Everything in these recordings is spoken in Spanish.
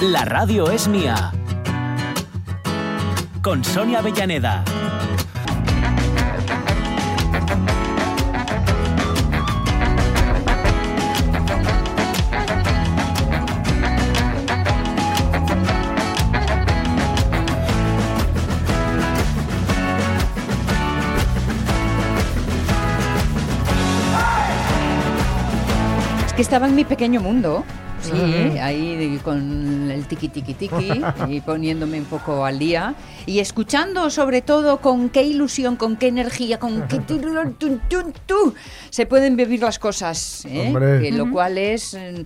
La radio es mía. Con Sonia Avellaneda. Estaba en mi pequeño mundo. Sí, ahí con el tiki tiki tiki y poniéndome un poco al día y escuchando sobre todo con qué ilusión, con qué energía, con qué tu, tu, tu, tu, se pueden vivir las cosas, ¿eh? Que lo cual es eh,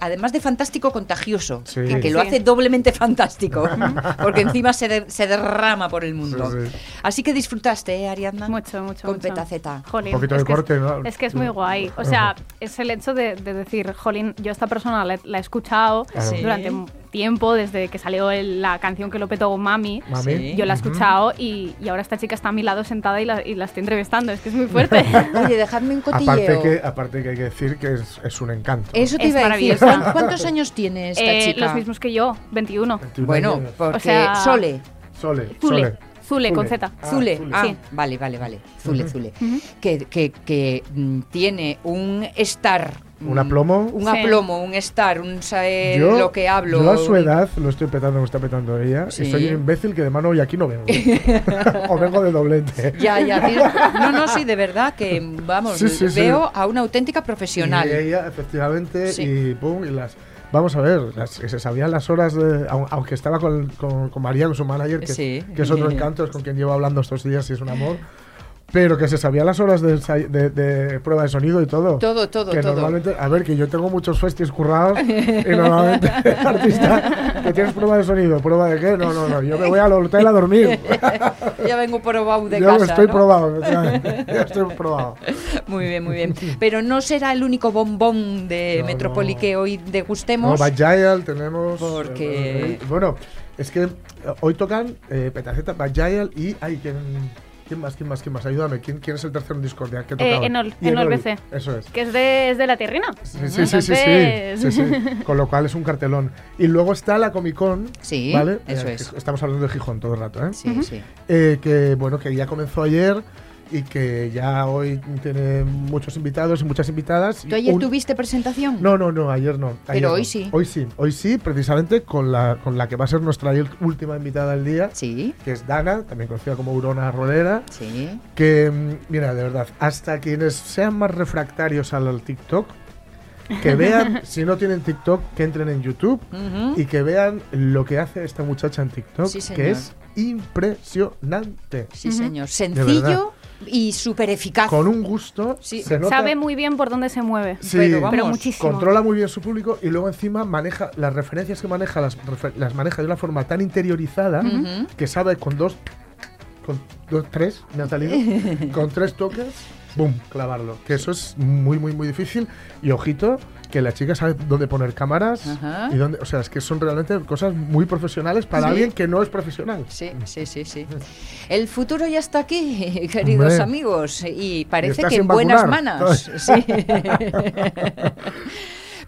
además de fantástico contagioso, Sí. que, que lo Sí. hace doblemente fantástico, porque encima se, de- se derrama por el mundo. Sí, sí. Así que disfrutaste, ¿eh, Ariadna? Mucho, mucho. Con mucho. Petaceta. Jolín, Un poquito de que es- corte, ¿no? Es que es muy guay. O sea, es el hecho de, de decir, jolín, yo esta persona la, la he escuchado Sí. durante un tiempo, desde que salió el- la canción que lo petó Mami. Mami. Sí. Yo la he escuchado y, y ahora esta chica está a mi lado sentada y la, y la estoy entrevistando. Es que es muy fuerte. Oye, dejadme un cotilleo. Aparte que, aparte que hay que decir que es, es un encanto. Eso te Es iba a decir. maravillosa. ¿Cuán- ¿Cuántos años tiene esta Eh, chica? los mismos que yo, 21. 21 Bueno, años. porque O sea, Sole. Sole. Zule. Sole. Zule, con Zule. Z. Ah, Zule. Zule. Ah, Sí. vale, vale, vale. Zule. Zule. Que, que, que mm, tiene un estar. ¿Un mm, aplomo? Un Sí. aplomo, un estar, un saber Yo, lo que hablo. yo a su edad lo estoy petando, me está petando ella. Sí. Y soy un imbécil que de mano y aquí no vengo. o vengo de doblete. Ya, ya. tío. No, no, sí, de verdad que, vamos, Sí, sí, sí. veo a una auténtica profesional. Y ella, efectivamente, Sí. y pum, y las. Vamos a ver, las, que se sabían las horas de. au- Aunque estaba con, con, con María, con su manager, que, Sí. que es otro encanto, es con quien llevo hablando estos días y es un amor. Pero que se sabían las horas de, ensay- de, de prueba de sonido y todo. Todo, todo, que todo. normalmente, a ver, que yo tengo muchos festis currados y normalmente artista que tienes prueba de sonido, prueba de qué, no, no, no, yo me voy al hotel a dormir. ya vengo probado de yo casa. estoy ¿no? probado, efectivamente, yo estoy probado. Muy bien, muy bien. Pero no será el único bombón de No, Metrópoli no. que hoy No, degustemos. Bad Giant tenemos. Porque- eh, bueno, es que eh, hoy tocan eh, Petaceta, Giant y. Ay, ¿quién, ¿quién más? ¿Quién más? ¿Quién más? Ayúdame. ¿Quién, quién es el tercero en Discordia? que Eh? Enol, Enol BC. Eso es. Que es de, es de la tierrina. Sí, sí, sí, sí, sí, sí. Con lo cual es un cartelón. Y luego está la Comic Con. Sí, ¿vale? eso Eh, es. Estamos hablando de Gijón todo el rato, ¿eh? Sí, sí. Eh, que bueno, que ya comenzó ayer y que ya hoy tiene muchos invitados y muchas invitadas. ¿Tú ayer un- tuviste presentación? No, no, no, ayer no. ayer Pero hoy sí. Hoy sí, hoy sí, precisamente con la, con la que va a ser nuestra última invitada del día, Sí, que es Dana, también conocida como Urona Rodera, sí. que, mm, mira, de verdad, hasta quienes sean más refractarios al TikTok, que vean, si no tienen TikTok, que entren en YouTube y que vean lo que hace esta muchacha en TikTok, Sí, que es impresionante. Sí, Ujú. señor. Sencillo y súper eficaz. Con un gusto, Sí. se nota... Sabe muy bien por dónde se mueve. Sí, Pero vamos, pero muchísimo. controla muy bien su público y luego encima maneja las referencias que maneja las, las maneja de una forma tan interiorizada que sabe con dos con dos tres me ha salido con tres toques boom clavarlo que eso es muy muy muy difícil y ojito que la chica sabe dónde poner cámaras Ajá. y dónde o sea es que son realmente cosas muy profesionales para Sí. alguien que no es profesional Sí, sí, sí, sí. El futuro ya está aquí, queridos Hombre. amigos, y parece que en buenas vacunar. manos. Sí.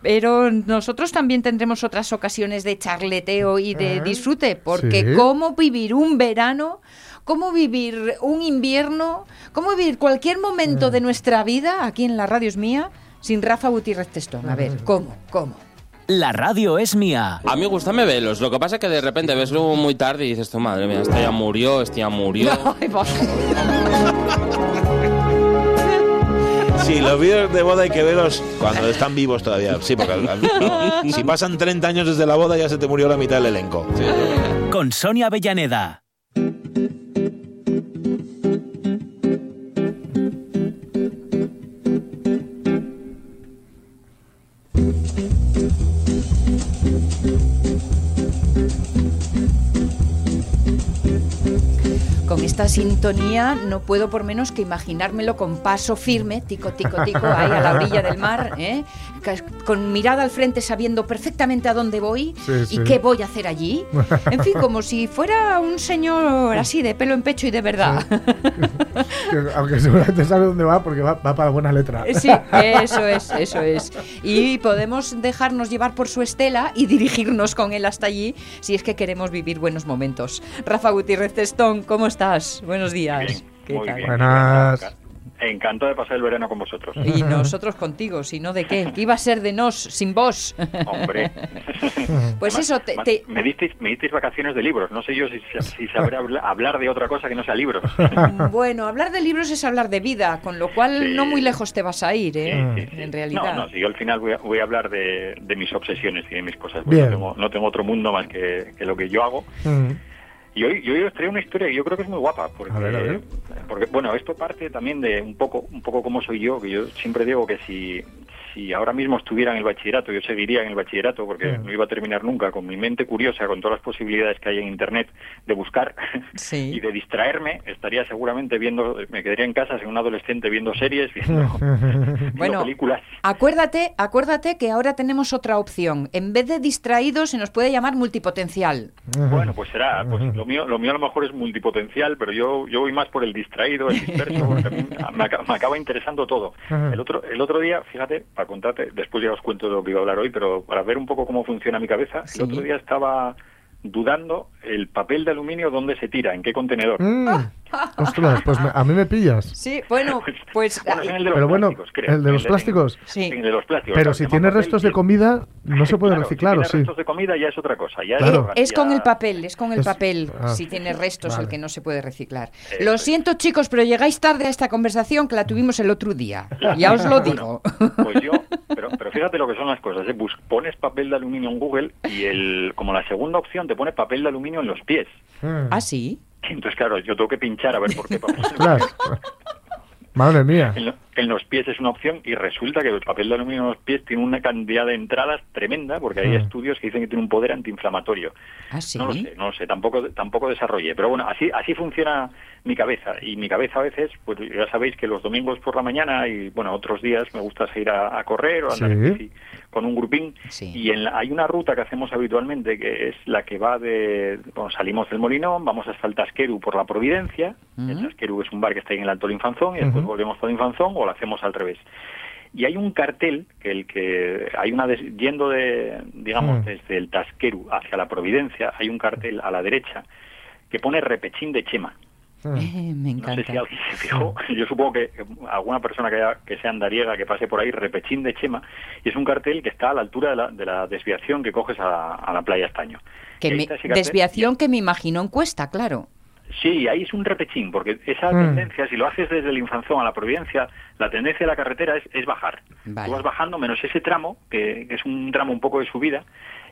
Pero nosotros también tendremos otras ocasiones de charleteo y de Ah, disfrute, porque sí. cómo vivir un verano, cómo vivir un invierno, cómo vivir cualquier Ah. momento de nuestra vida aquí en la radio es mía sin Rafa Gutiérrez Testón. A ver, ¿cómo? ¿Cómo? La radio es mía. A mí gustame velos, lo que pasa es que de repente ves luego muy tarde y dices, tu madre mía, esta ya murió, este ya murió. Sí, los vídeos de boda hay que verlos cuando están vivos todavía. Sí, porque al- al- si pasan 30 años desde la boda ya se te murió la mitad del elenco. Sí. Con Sonia Avellaneda. Esta sintonía no puedo por menos que imaginármelo con paso firme, tico, tico, tico, ahí a la orilla del mar, ¿eh? Con mirada al frente sabiendo perfectamente a dónde voy Sí, y sí. qué voy a hacer allí. En fin, como si fuera un señor así de pelo en pecho y de verdad. Que- aunque seguramente sabe dónde va porque va, va para buena letra. Eh, Sí, eso es, eso es. Y podemos dejarnos llevar por su estela y dirigirnos con él hasta allí si es que queremos vivir buenos momentos. Rafa Gutiérrez Testón, ¿cómo estás? Buenos días. Bien, ¿Qué muy tal? bien. Buenas. Encantado de pasar el verano con vosotros. Y nosotros contigo, si no de qué. ¿Qué iba a ser de nos sin vos? Hombre. Pues Además- eso, te, te- Me, disteis, me disteis vacaciones de libros. No sé yo si, si sabré habla- hablar de otra cosa que no sea libros. Bueno, hablar de libros es hablar de vida, con lo cual Sí. no muy lejos te vas a ir, ¿eh? Sí, sí, sí. En realidad. No, no, si yo al final voy a, voy a hablar de, de mis obsesiones y de mis cosas. Bien. No tengo, no tengo otro mundo más que, que lo que yo hago. Mm. Y hoy, y hoy os traigo una historia que yo creo que es muy guapa. Porque, A ver, a ver. porque, bueno, esto parte también de un poco, un poco cómo soy yo, que yo siempre digo que si, si ahora mismo estuviera en el bachillerato, yo seguiría en el bachillerato porque Mm. no iba a terminar nunca con mi mente curiosa, con todas las posibilidades que hay en Internet de buscar Sí. y de distraerme, estaría seguramente viendo, me quedaría en casa, siendo un adolescente, viendo series, viendo, viendo Bueno, películas. Acuérdate, acuérdate que ahora tenemos otra opción. En vez de distraído, se nos puede llamar multipotencial. Bueno, pues será, pues lo mío, lo mío a lo mejor es multipotencial, pero yo, yo voy más por el distraído, el disperso, porque a mí me, acaba, me acaba interesando todo. El otro, el otro día, fíjate, para contarte, después ya os cuento de lo que iba a hablar hoy, pero para ver un poco cómo funciona mi cabeza, Sí. el otro día estaba dudando el papel de aluminio dónde se tira, en qué contenedor. Mm. Ostras, pues me- a mí me pillas. Sí, bueno, pues... Bueno, es en el de los Pero bueno, creo. el de los plásticos. Sí. En el de los plásticos. Pero si tiene restos de comida, no se puede Claro, reciclar, si ¿o tiene sí? restos de comida ya es otra cosa. Ya Claro. Es con el papel, es con el Es- papel, ah, si tiene restos el que no se puede reciclar. Lo siento chicos, pero llegáis tarde a esta conversación que la tuvimos el otro día. Ya os lo digo. Pues yo, fíjate lo que son las cosas. ¿eh? Bus- pones papel de aluminio en Google y el, como la segunda opción te pone papel de aluminio en los pies. Mm. ¿Ah, sí? Entonces, claro, yo tengo que pinchar a ver por qué papel. Ostras. Madre mía. En, lo- en los pies es una opción y resulta que el papel de aluminio en los pies tiene una cantidad de entradas tremenda porque hay Mm. estudios que dicen que tiene un poder antiinflamatorio. ¿Ah, sí? No lo sé, no lo sé, tampoco, tampoco desarrollé. Pero bueno, así, así funciona mi cabeza. Y mi cabeza a veces, pues ya sabéis que los domingos por la mañana y bueno, otros días me gusta salir a, a correr o a andar en Sí. bici con un grupín. Sí. Y en la- hay una ruta que hacemos habitualmente que es la que va de, bueno, salimos del Molinón, vamos hasta el Tasqueru por la Providencia. El Ujú. Tasqueru es un bar que está ahí en el Alto Infanzón y después Ujú. volvemos por el Infanzón o lo hacemos al revés. Y hay un cartel que el que hay una des- yendo de digamos Mm. desde el Tasqueru hacia la Providencia hay un cartel a la derecha que pone repechín de Chema. Mm. Eh, me No sé encanta. si alguien se fijó. Yo supongo que alguna persona que, haya- que sea andariega, que pase por ahí, repechín de Chema, y es un cartel que está a la altura de la, de la desviación que coges a la, a la playa Estaño. Que me- cartel. desviación que me imagino en cuesta, claro. Sí, ahí es un repechín, porque esa Mm. tendencia, si lo haces desde el Infanzón a la Providencia, la tendencia de la carretera es, es bajar. Vale. Tú vas bajando menos ese tramo, que, que es un tramo un poco de subida,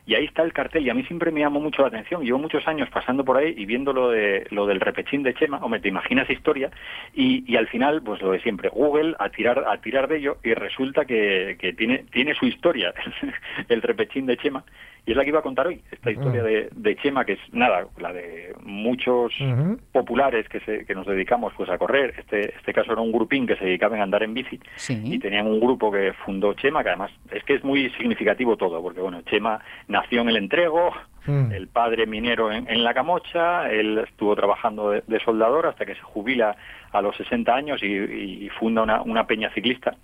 y ahí está el cartel, y a mí siempre me llamó mucho la atención. Llevo muchos años pasando por ahí y viendo lo, de, lo del repechín de Chema, hombre, te imaginas historia, y, y al final, pues lo de siempre, Google a tirar, a tirar de ello, y resulta que, que tiene, tiene su historia, el repechín de Chema, y es la que iba a contar hoy, esta historia de, de Chema, que es nada, la de muchos populares que, se, que nos dedicamos pues a correr. Este, este caso era un grupín que se dedicaba a andar en bici y Sí. tenían un grupo que fundó Chema, que además es que es muy significativo todo, porque bueno, Chema nació en el entrego, Mm. el padre minero en, en la Camocha, él estuvo trabajando de, de soldador hasta que se jubila a los 60 años y, y funda una, una peña ciclista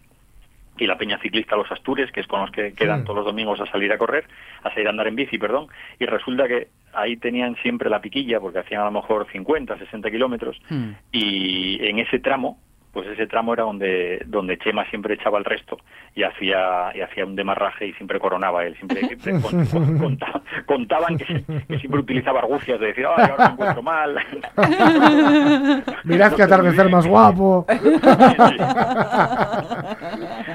y la Peña Ciclista Los Astures, que es con los que quedan Mm. todos los domingos a salir a correr, a salir a andar en bici, perdón, y resulta que ahí tenían siempre la piquilla, porque hacían a lo mejor 50, 60 kilómetros, Hmm. y en ese tramo, pues ese tramo era donde donde Chema siempre echaba el resto y hacía y hacía un demarraje y siempre coronaba él, siempre siempre con- con- conta- contaban que, que siempre utilizaba argucias de decir, ay, ahora me encuentro mal. Mirad muy atardecer más guapo.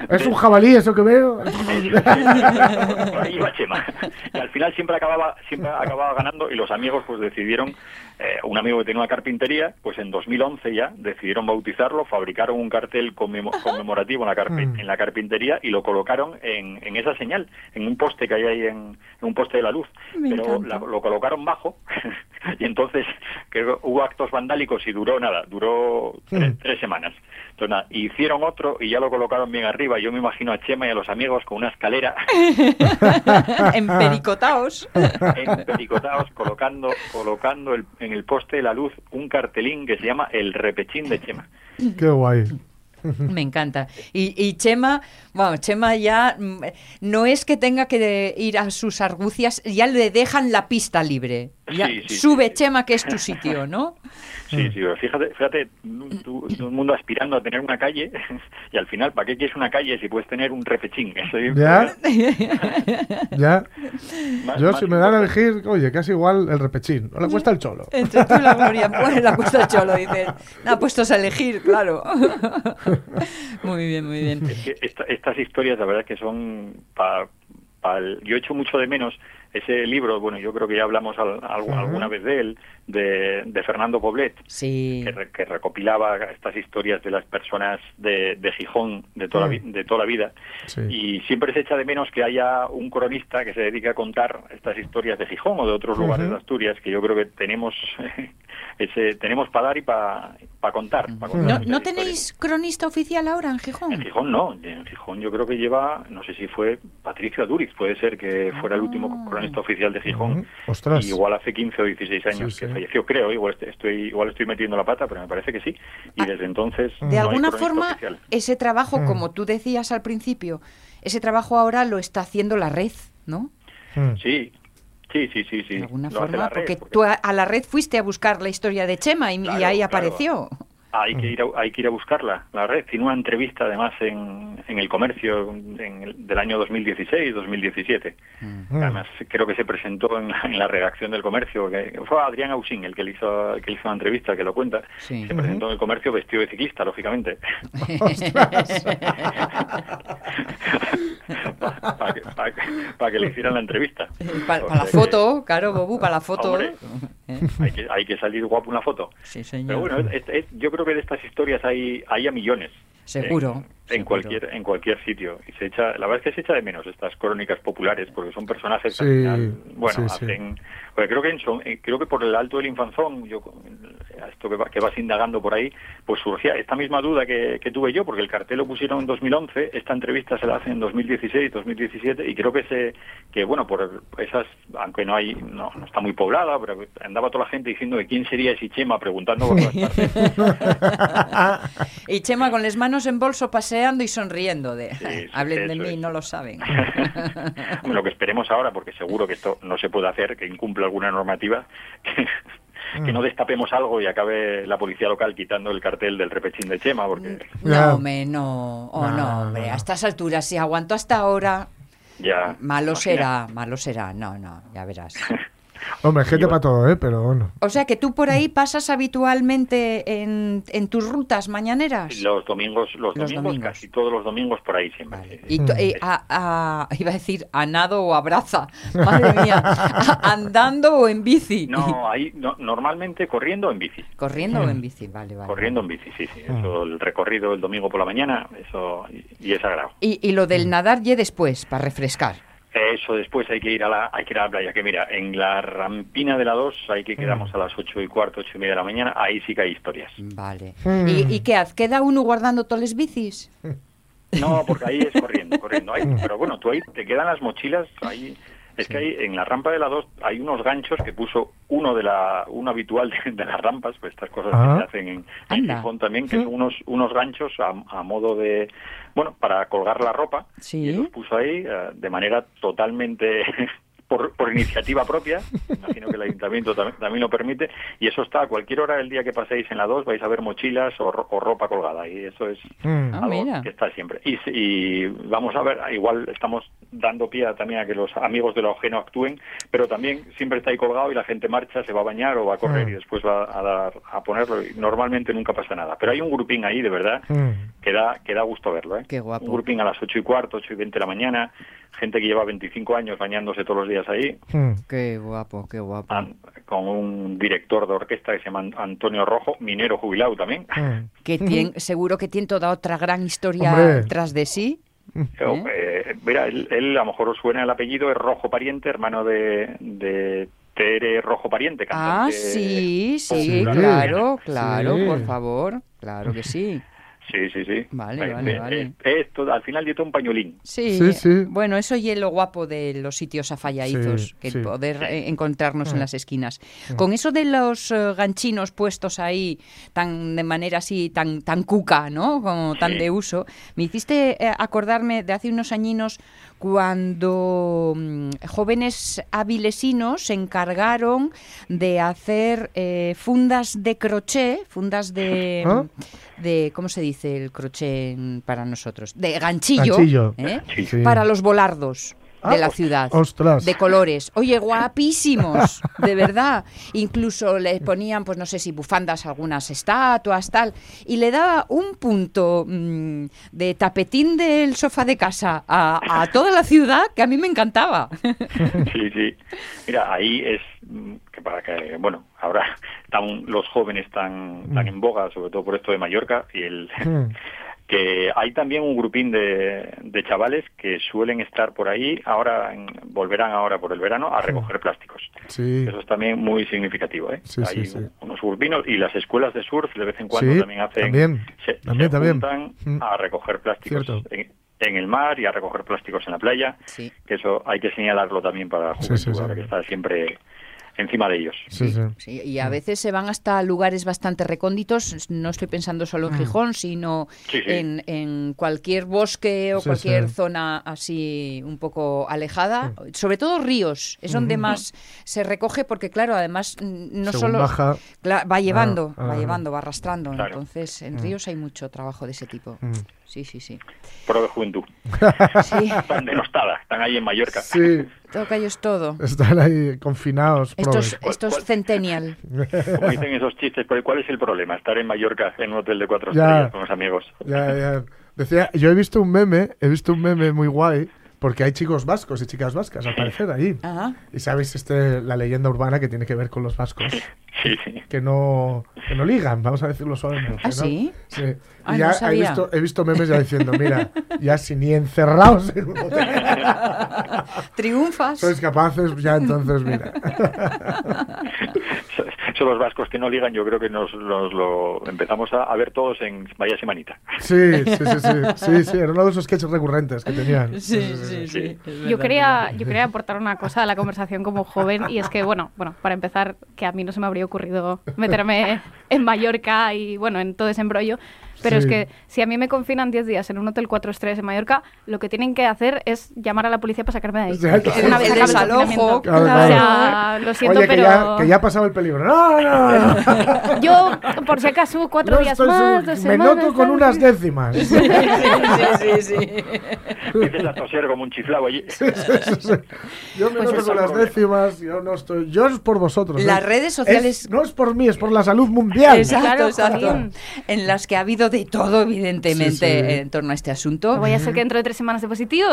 Es un jabalí eso que veo. Por ahí iba Chema. Y al final siempre acababa, siempre acababa ganando y los amigos pues decidieron eh, un amigo que tenía una carpintería, pues en 2011 ya decidieron bautizarlo, fabricaron un cartel conmemo- conmemorativo en la, carpi- Mm. en la carpintería y lo colocaron en, en esa señal, en un poste que hay ahí en, en un poste de la luz. Me Pero la- lo colocaron bajo y entonces creo que hubo actos vandálicos y duró nada, duró tres, Mm. tres semanas. Entonces nada, hicieron otro y ya lo colocaron bien arriba. Yo me imagino a Chema y a los amigos con una escalera Empericotaos. empericotados colocando, colocando el- en el poste de la luz un cartelín que se llama El Repechín de Chema. Qué guay. Me encanta. Y, y Chema, bueno, Chema ya mm, no es que tenga que ir a sus argucias, ya le dejan la pista libre. Ya, Sí, sí, sube sí, sí. Chema, que es tu sitio, ¿no? Sí, sí, pero fíjate, fíjate, tú- todo el mundo aspirando a tener una calle y al final, ¿para qué quieres una calle si puedes tener un es- ¿Ya? ¿Ya? más- Yo, más si me dan a elegir, oye, casi igual el repechín. No le cuesta el cholo. Entre tú y la gloria, bueno, la cuesta cholo, dices. Nada, puestos a elegir, claro. Muy bien, muy bien. Estas historias, la verdad que son pa el- yo echo mucho de menos ese libro, bueno, yo creo que ya hablamos al- al- Ujú. alguna vez de él, de, de Fernando Poblet, Sí. que, re- que recopilaba estas historias de las personas de, de Gijón de toda, la, vi- Mm. de toda la vida. Sí. Y siempre se echa de menos que haya un cronista que se dedique a contar estas historias de Gijón o de otros lugares Ujú. de Asturias, que yo creo que tenemos ese tenemos para dar y para contar. pa contar ¿No, ¿no tenéis cronista oficial ahora en Gijón? En Gijón no, en Gijón yo creo que lleva, no sé si fue Patricio Aduriz, puede ser que fuera el último Ah. Cronista oficial de Gijón. Ostras. Y igual hace 15 o 16 años Sí, que sí. falleció, creo, igual est- estoy, igual estoy metiendo la pata, pero me parece que sí. Y Ah, desde entonces no De hay alguna cronista forma, oficial. ese trabajo, Mm. como tú decías al principio, ese trabajo ahora lo está haciendo la red, ¿no? Mm. Sí, sí, sí, sí. sí. De alguna Lo forma, red, porque porque tú a, a la red fuiste a buscar la historia de Chema y, y Claro, ahí claro. Hay que ir a, hay que ir a buscarla, la red. Tiene una entrevista además en, en el comercio en el- del año 2016-2017. Mm. Además, creo que se presentó en la, en la redacción del comercio, que fue Adrián Ausín el que le hizo, el que le hizo la entrevista, que lo cuenta. Sí. Se presentó en el comercio vestido de ciclista, lógicamente. Para que, pa' que- pa' que le hicieran la entrevista. Para O la foto, claro, Bobu, para la foto. Hombre. ¿Eh? Hay que, hay que salir guapo en la foto. Sí, Pero señor. bueno, es- es- yo creo que de estas historias hay, hay a millones. Seguro, En, en seguro. cualquier en cualquier sitio. Y se echa, la verdad es que se echa de menos estas crónicas populares porque son personajes que al final, bueno, sí, sí. hacen... porque creo que, en eh, creo que por el alto del infanzón, yo, esto que, va- que vas indagando por ahí, pues surgía esta misma duda que, que tuve yo, porque el cartel lo pusieron en 2011, esta entrevista se la hace en 2016, 2017, y creo que se, que bueno, por esas, aunque no hay, no, no está muy poblada, pero andaba toda la gente diciendo de quién sería ese Chema, preguntando por partes. y Chema con las manos en bolso paseando y sonriendo de Sí, sí, hablen de mí, es. no lo saben. Lo que esperemos ahora, porque seguro que esto no se puede hacer, que incumple alguna normativa, que, que no destapemos algo y acabe la policía local quitando el cartel del repechín de Chema, porque. No, hombre, no. Oh, No, no, no, hombre. no. A estas alturas, si aguanto hasta ahora, ya... malo imagina. será, malo será. No, no, ya verás. Hombre, gente para todo, ¿eh? Pero bueno. O sea que tú por ahí pasas habitualmente en, en tus rutas mañaneras. Los domingos, los, Los domingos, domingos. casi todos los domingos por ahí siempre. Vale. Y, tú- eh, a- a- iba a decir a nado o a braza. Madre mía. A- andando o en bici. No, ahí no- normalmente corriendo en bici. Corriendo o en bici, vale, vale. Corriendo en bici, sí, sí. Eso, el recorrido el domingo por la mañana, eso y, y es sagrado. Y, y lo del nadar ye después, para refrescar. Eso después hay que ir a la hay que ir a la playa, que mira, en la rampina de la 2, ahí que quedamos a las ocho y cuarto, ocho y media de la mañana, ahí sí que hay historias. Vale. Mm. ¿Y, y qué haz? ¿Queda uno guardando todas las bicis? No, porque ahí es corriendo, corriendo. Ahí, pero bueno, tú ahí te quedan las mochilas, ahí es que ahí en la rampa de la 2 hay unos ganchos que puso uno de la uno habitual de, de las rampas, pues estas cosas Ah. que se hacen en, en. Gijón también, que son unos unos ganchos a, a modo de bueno, para colgar la ropa. Sí. Y los puso ahí eh, de manera totalmente por, por iniciativa propia, ayuntamiento tam- también lo permite, y eso está a cualquier hora del día que paséis en la 2 vais a ver mochilas o, ro- o ropa colgada, y eso es Mm. Ah, algo mira. que está siempre. Y, y vamos a ver, igual estamos dando pie también a que los amigos de lo ajeno actúen, pero también siempre está ahí colgado y la gente marcha, se va a bañar o va a correr Mm. y después va a dar a ponerlo y normalmente nunca pasa nada. Pero hay un grupín ahí, de verdad, Mm. que da, que da gusto verlo. ¿eh? Qué guapo. Un grupín a las ocho y cuarto, ocho y veinte de la mañana, gente que lleva 25 años bañándose todos los días días ahí, Mm. Qué guapo, qué guapo. Con un director de orquesta que se llama Antonio Rojo, minero jubilado también. Mm. Que tiene, seguro que tiene toda otra gran historia Hombre. tras de sí. Eh, eh, mira, él, él, a lo mejor os suena el apellido, es Rojo Pariente, hermano de, de Tere Rojo Pariente. Ah, cantante sí, sí, popular claro, claro, Sí. por favor. Claro que sí. Sí, sí, sí. Vale, Eh, vale, eh, vale. eh, esto, al final dio todo un pañolín. Sí, Sí, sí. bueno, eso y es lo guapo de los sitios afalladizos, Sí, que sí. el poder eh, encontrarnos en Mm. las esquinas. Con eso de los ganchinos puestos ahí tan de manera así tan tan cuca, ¿no? Como tan Sí. de uso, me hiciste eh, acordarme de hace unos añinos cuando mm, jóvenes avilesinos se encargaron de hacer eh, fundas de crochet, fundas de ¿Ah? de ¿cómo se dice el crochet para nosotros? De ganchillo, Ganchillo. ¿eh? Sí. para los volardos Ah, de la ciudad. ostras. De colores. Oye, guapísimos, de verdad. Incluso le ponían, pues no sé si bufandas, algunas estatuas, tal. Y le daba un punto mm, de tapetín del sofá de casa a, a toda la ciudad que a mí me encantaba. Sí, sí. Mira, ahí es mm, que para que, bueno, ahora están los jóvenes tan, tan en boga, sobre todo por esto de Mallorca, y el Mm. que hay también un grupín de, de chavales que suelen estar por ahí, ahora en- volverán ahora por el verano a recoger plásticos. Sí. Eso es también muy significativo, ¿eh? Sí, hay sí, sí. unos grupinos y las escuelas de surf de vez en cuando Sí, también hacen también, se, también, se también. juntan Mm. a recoger plásticos en, en el mar y a recoger plásticos en la playa Sí. que eso hay que señalarlo también para la Sí, juventud, sí, sí. ahora que está siempre encima de ellos. Sí, sí. Sí, y a veces se van hasta lugares bastante recónditos, no estoy pensando solo en Gijón, sino Sí, sí. En, en cualquier bosque o Sí, cualquier sí. zona así un poco alejada, sobre todo ríos, es donde más se recoge porque claro, además mm, no Según solo baja. Va llevando, Ah, va ah. llevando, va arrastrando, Claro. entonces en ríos hay mucho trabajo de ese tipo. Mm. Sí, sí, sí. Pro de juventud. Sí, Están denostadas, están ahí en Mallorca. Sí, todo callo es todo. están ahí confinados. Estos, estos ¿Cuál- centennial. Como dicen esos chistes, pero ¿cuál es el problema? Estar en Mallorca en un hotel de cuatro Ya. estrellas con los amigos. Ya, ya. Decía, yo he visto un meme, he visto un meme muy guay, porque hay chicos vascos y chicas vascas, al parecer, ahí. Ajá. Y sabéis este, la leyenda urbana que tiene que ver con los vascos, Sí, sí. que no, que no ligan, vamos a decirlo suavemente. ¿Ah, ¿no? sí? Sí. Ah, y no ya he sabía. visto, he visto memes ya diciendo, mira, ya si ni encerrados en un hotel Triunfas. sois capaces, ya entonces, mira. Son los vascos que no ligan, yo creo que nos, nos lo empezamos a, a ver todos en vaya semanita. Sí, sí, sí, sí, sí, sí, era uno de esos sketches recurrentes que tenían. Sí, sí, sí. Yo quería, yo quería aportar una cosa a la conversación como joven y es que, bueno, bueno, para empezar, que a mí no se me habría ocurrido meterme en Mallorca y, bueno, en todo ese embrollo, pero es Sí. que si a mí me confinan 10 días en un hotel 4 estrellas en Mallorca, lo que tienen que hacer es llamar a la policía para sacarme de ahí. Ya, claro. Una vez El desalojo, confinamiento. Claro, O claro. sea, lo siento, Oye, que, pero... ya, que ya ha pasado el peligro. No, no, no. Yo, por si acaso, cuatro No días más, seguro. dos Me semanas, noto con unas décimas. Sí, sí, sí. Dices a toser como un chiflado allí. Sí, sí, sí. Yo me Pues noto con es las problema. décimas, yo no estoy. Yo es por vosotros. Las ¿eh? redes sociales- Es- no es por mí, es por la salud mundial. Exacto, Claro, exacto. En las que ha habido de todo, evidentemente, Sí, sí. en torno a este asunto. Voy a ser que dentro de tres semanas de positivo.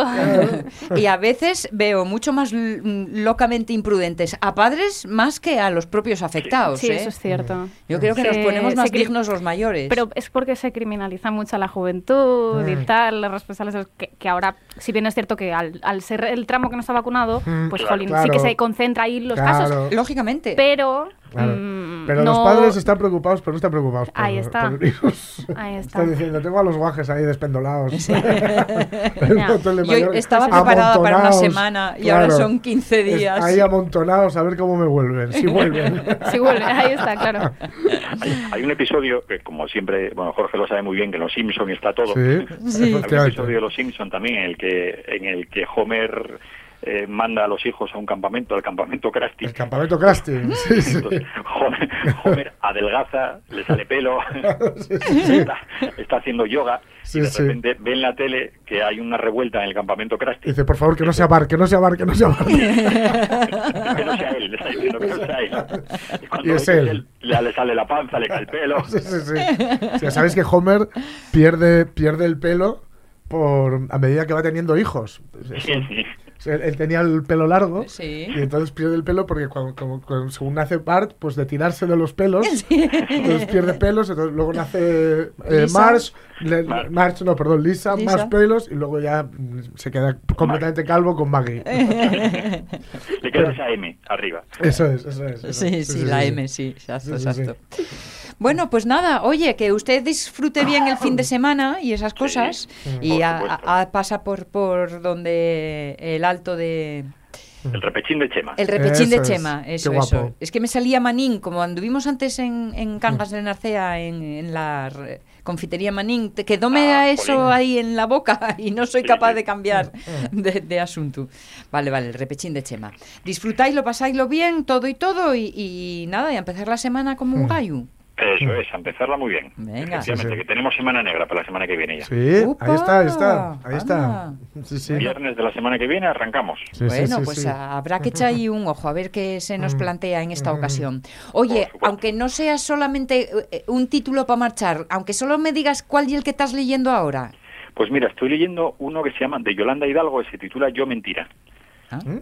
y a veces veo mucho más l- locamente imprudentes a padres más que a los propios afectados. Sí, ¿eh? eso es cierto. Yo creo que nos ponemos más dignos los mayores. Pero es porque se criminaliza mucho a la juventud y Mm. tal, los responsables que, que ahora, si bien es cierto que al, al ser el tramo que no está vacunado, Mm, pues claro. jolín, sí Claro. que se concentra ahí los Claro. casos, Lógicamente. pero... Claro. mm, Pero no- los padres están preocupados, pero no están preocupados por, Ahí está. por hijos. Ahí está. Están diciendo, tengo a los guajes ahí despendolados. De Yo estaba preparada para una semana y ahora son 15 Es- días. Ahí amontonados a ver cómo me vuelven. Si vuelven. Sí, vuelve, ahí está, claro. Hay, hay un episodio que, como siempre, bueno, Jorge lo sabe muy bien, que en Los Simpson está todo. Sí, Sí. Hay un episodio de Los Simpson también en el que, en el que Homer eh, manda a los hijos a un campamento, al campamento Krusty. El campamento Krusty. Sí, sí. Entonces, Homer, Homer adelgaza, le sale pelo, Sí, está, está haciendo yoga Sí, y de sí. repente ve en la tele que hay una revuelta en el campamento Krusty. Dice, por favor, que no sea bar, que no sea bar, que no sea bar. que no sea él, le está diciendo que no sea él. Y cuando Y es él. le, le sale la panza, le cae el pelo. Sí, sí, sí. O sea, sabéis que Homer pierde, pierde el pelo por a medida que va teniendo hijos. Sí, sí. Él, él tenía el pelo largo Sí. y entonces pierde el pelo porque cuando, como- cuando- según nace Bart, pues de tirarse de los pelos, entonces pierde pelos, entonces luego nace eh, Lisa. Marge, le-. Marge, no, perdón, Lisa, Lisa. más pelos y luego ya se queda completamente calvo con Maggie. Le queda esa M arriba. Eso es, eso es. eso Sí, es. sí, la M, sí, exacto, Sí, sí, sí. exacto. Bueno, pues nada, oye, que usted disfrute bien el fin de semana y esas cosas. y a- supuesto. a- a- pasa por, por donde el alto de... El repechín de Chema. El repechín de Eso Chema, qué eso, guapo. eso. Es que me salía Manín, como anduvimos antes en, en Cangas de Narcea, en, en la re- confitería Manín, te quedóme Ah, a eso ahí en la boca y no soy Sí, capaz sí. de cambiar de, de asunto. Vale, vale, el repechín de Chema. Disfrutáislo, pasáislo bien, todo y todo, y, y nada, y a empezar la semana como un gallo. Eso es, a empezarla muy bien. Venga. Efectivamente, Sí, sí. que tenemos semana negra para la semana que viene ya. Sí, Upa, ahí está, ahí está, ahí está. anda. Sí, sí. Viernes de la semana que viene arrancamos. Bueno, sí, pues sí. ah, habrá que echar ahí un ojo a ver qué se nos Mm. plantea en esta Mm. ocasión. Oye, aunque no sea solamente eh, un título para marchar, aunque solo me digas cuál y el que estás leyendo ahora. Pues mira, estoy leyendo uno que se llama de Yolanda Hidalgo, que se titula Yo Mentira. ¿Mm?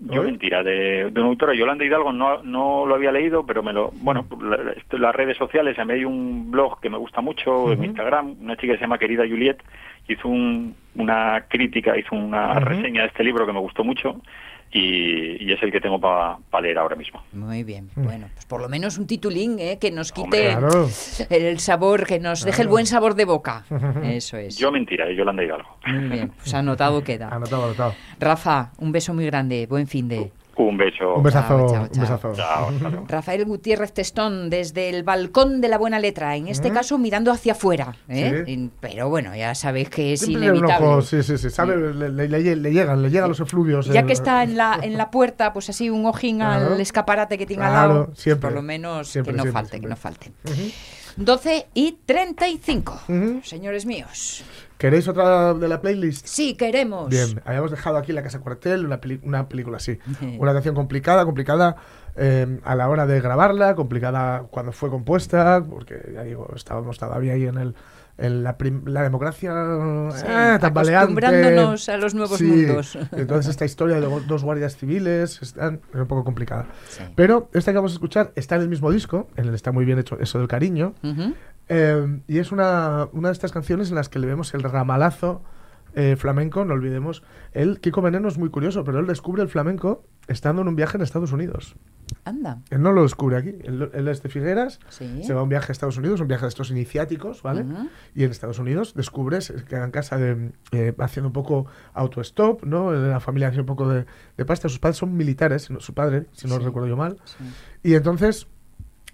Yo Oye. Mentira, de, de una autora, Yolanda Hidalgo, no, no lo había leído, pero me lo, bueno, la- esto- las redes sociales, a mí hay un blog que me gusta mucho, en mi Instagram, una chica que se llama Querida Juliet, hizo un- una crítica, hizo una reseña de este libro que me gustó mucho y, y es el que tengo para leer ahora mismo. Muy bien, Mm. bueno, pues por lo menos un titulín eh, que nos Hombre, quite Claro. el sabor, que nos deje el buen sabor de boca. Eso es. Yo Mentira, de Yolanda Hidalgo. Muy bien, pues anotado queda. Anotado, anotado. Rafa, un beso muy grande, buen fin de... Un beso. Un besazo, Chao, chao, un chao. besazo. Chao. Rafael Gutiérrez Testón, desde el balcón de la buena letra, en este caso mirando hacia afuera. ¿eh? Sí. Y- Pero bueno, ya sabéis que es Siempre un inevitable. ojo, sí, sí, sí, sabe, le, le- le- le llegan, le llegan los efluvios. Ya el- que está en la, en la puerta, pues así un ojín Claro. al escaparate que tiene al Claro, lado. pues siempre. Por lo menos Siempre, que no siempre, falte, siempre. que no falte. 12 y 35, Ujú. señores míos. ¿Queréis otra de la playlist? Sí, queremos. Bien, habíamos dejado aquí La Casa Cuartel, una, una película así. Una canción complicada, complicada eh, a la hora de grabarla, complicada cuando fue compuesta, porque ya digo, estábamos todavía ahí en el en la, la democracia Sí, eh, tambaleante. acostumbrándonos a los nuevos Sí, mundos. Entonces esta historia de dos guardias civiles está es un poco complicada. Sí. Pero esta que vamos a escuchar está en el mismo disco, en el está muy bien hecho eso del cariño. Ujú. Eh, y es una, una de estas canciones en las que le vemos el ramalazo eh, flamenco, no olvidemos. Él, Kiko Veneno es muy curioso, pero él descubre el flamenco estando en un viaje en Estados Unidos. Anda. Él no lo descubre aquí. Él, él es de Figueras, Sí. se va a un viaje a Estados Unidos, un viaje de estos iniciáticos, ¿vale? Y en Estados Unidos descubre, se queda en casa de, eh, haciendo un poco autostop, ¿no? La familia hace un poco de, de pasta. Sus padres son militares, su padre, si no Sí. recuerdo yo mal. Sí. Y entonces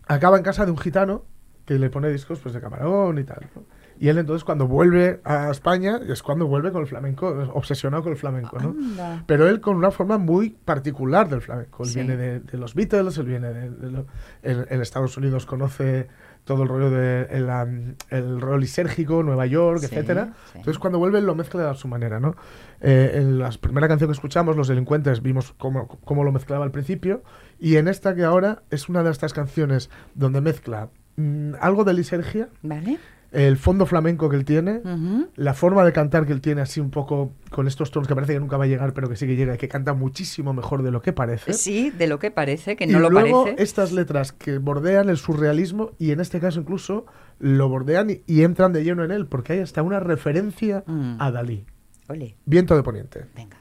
acaba en casa de un gitano que le pone discos pues de camarón y tal. ¿no? Y él entonces cuando vuelve a España es cuando vuelve con el flamenco, obsesionado con el flamenco, ¿no? Anda. Pero él con una forma muy particular del flamenco. Él Sí. viene de, de los Beatles, él viene de, de lo- en, en Estados Unidos conoce todo el rollo de el, am, el rol lisérgico, Nueva York, Sí, etcétera. sí. Entonces cuando vuelve lo mezcla a su manera, ¿no? Eh, en la primera canción que escuchamos, Los Delincuentes, vimos cómo, cómo lo mezclaba al principio. Y en esta que ahora es una de estas canciones donde mezcla mm, algo de lisergia, ¿Vale? el fondo flamenco que él tiene, la forma de cantar que él tiene así un poco con estos tonos que parece que nunca va a llegar, pero que sí que llega y que canta muchísimo mejor de lo que parece. Sí, de lo que parece, que y no lo luego parece. estas letras que bordean el surrealismo y en este caso incluso lo bordean y, y entran de lleno en él, porque hay hasta una referencia Mm. a Dalí. Viento de Poniente. venga.